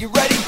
you ready?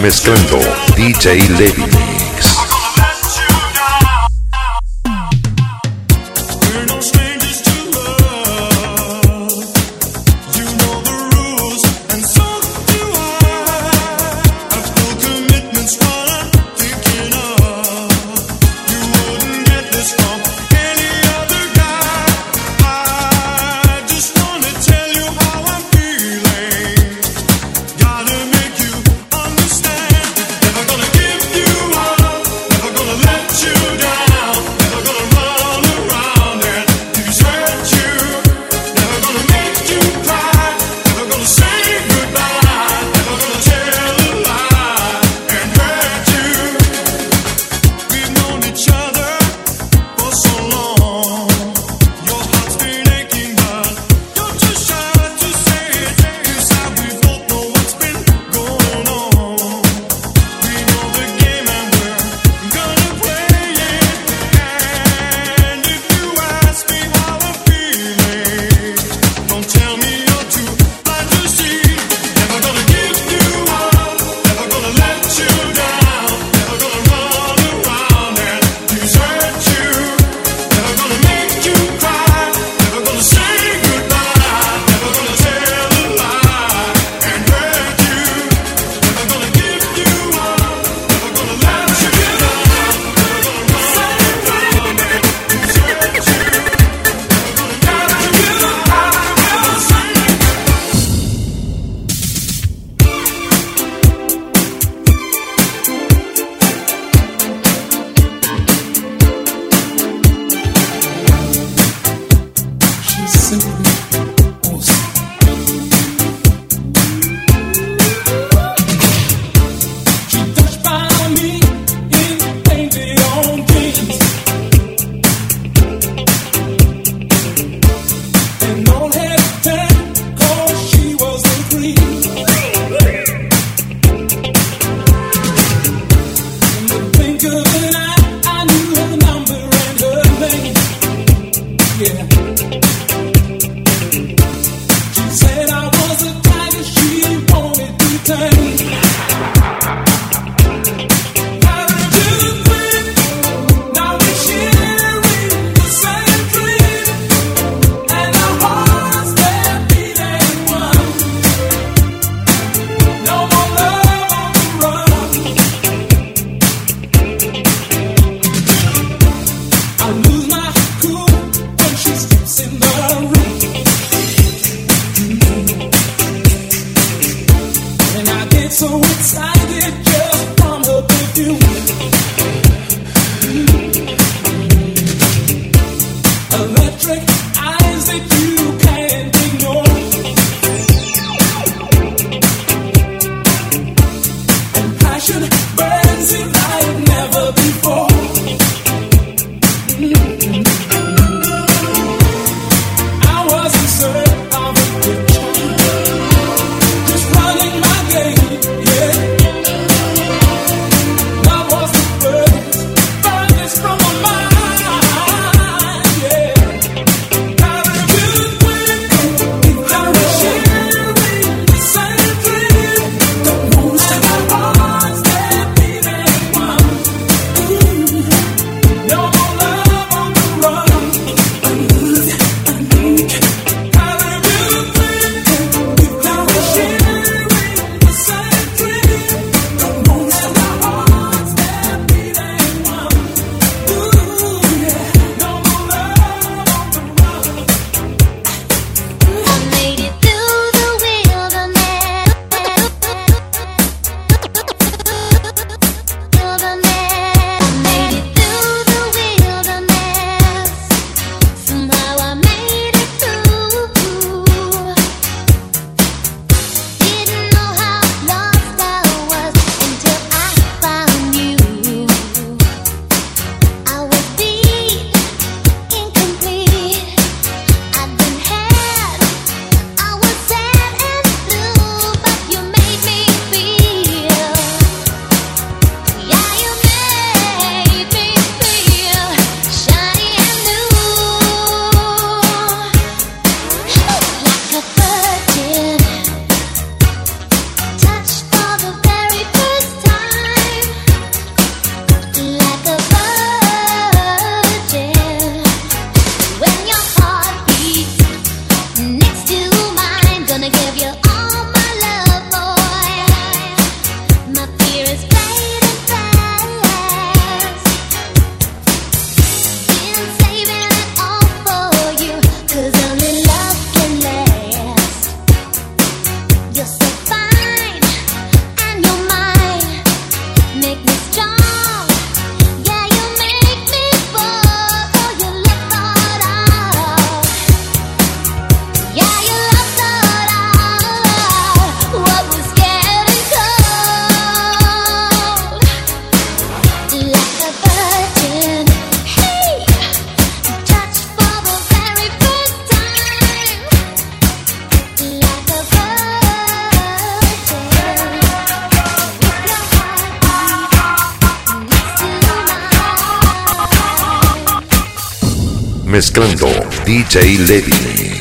Mezclando DJ Levy Mezclando DJ Levi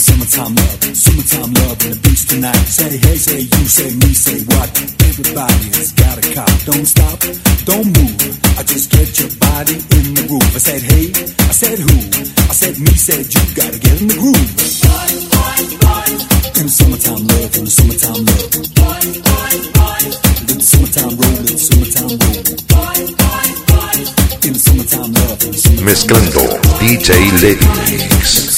the summertime love, summertime love and the beach tonight. Say hey, say you, say me, say what? Everybody has got a cop. Don't stop, don't move. I just get your body in the groove. I said hey, I said who? I said me, said you. Gotta get in the groove. In the summertime love, in the summertime love. Let the summertime roll, let the summertime roll. In the summertime love, in the summertime Mezclando DJ Lady Mix.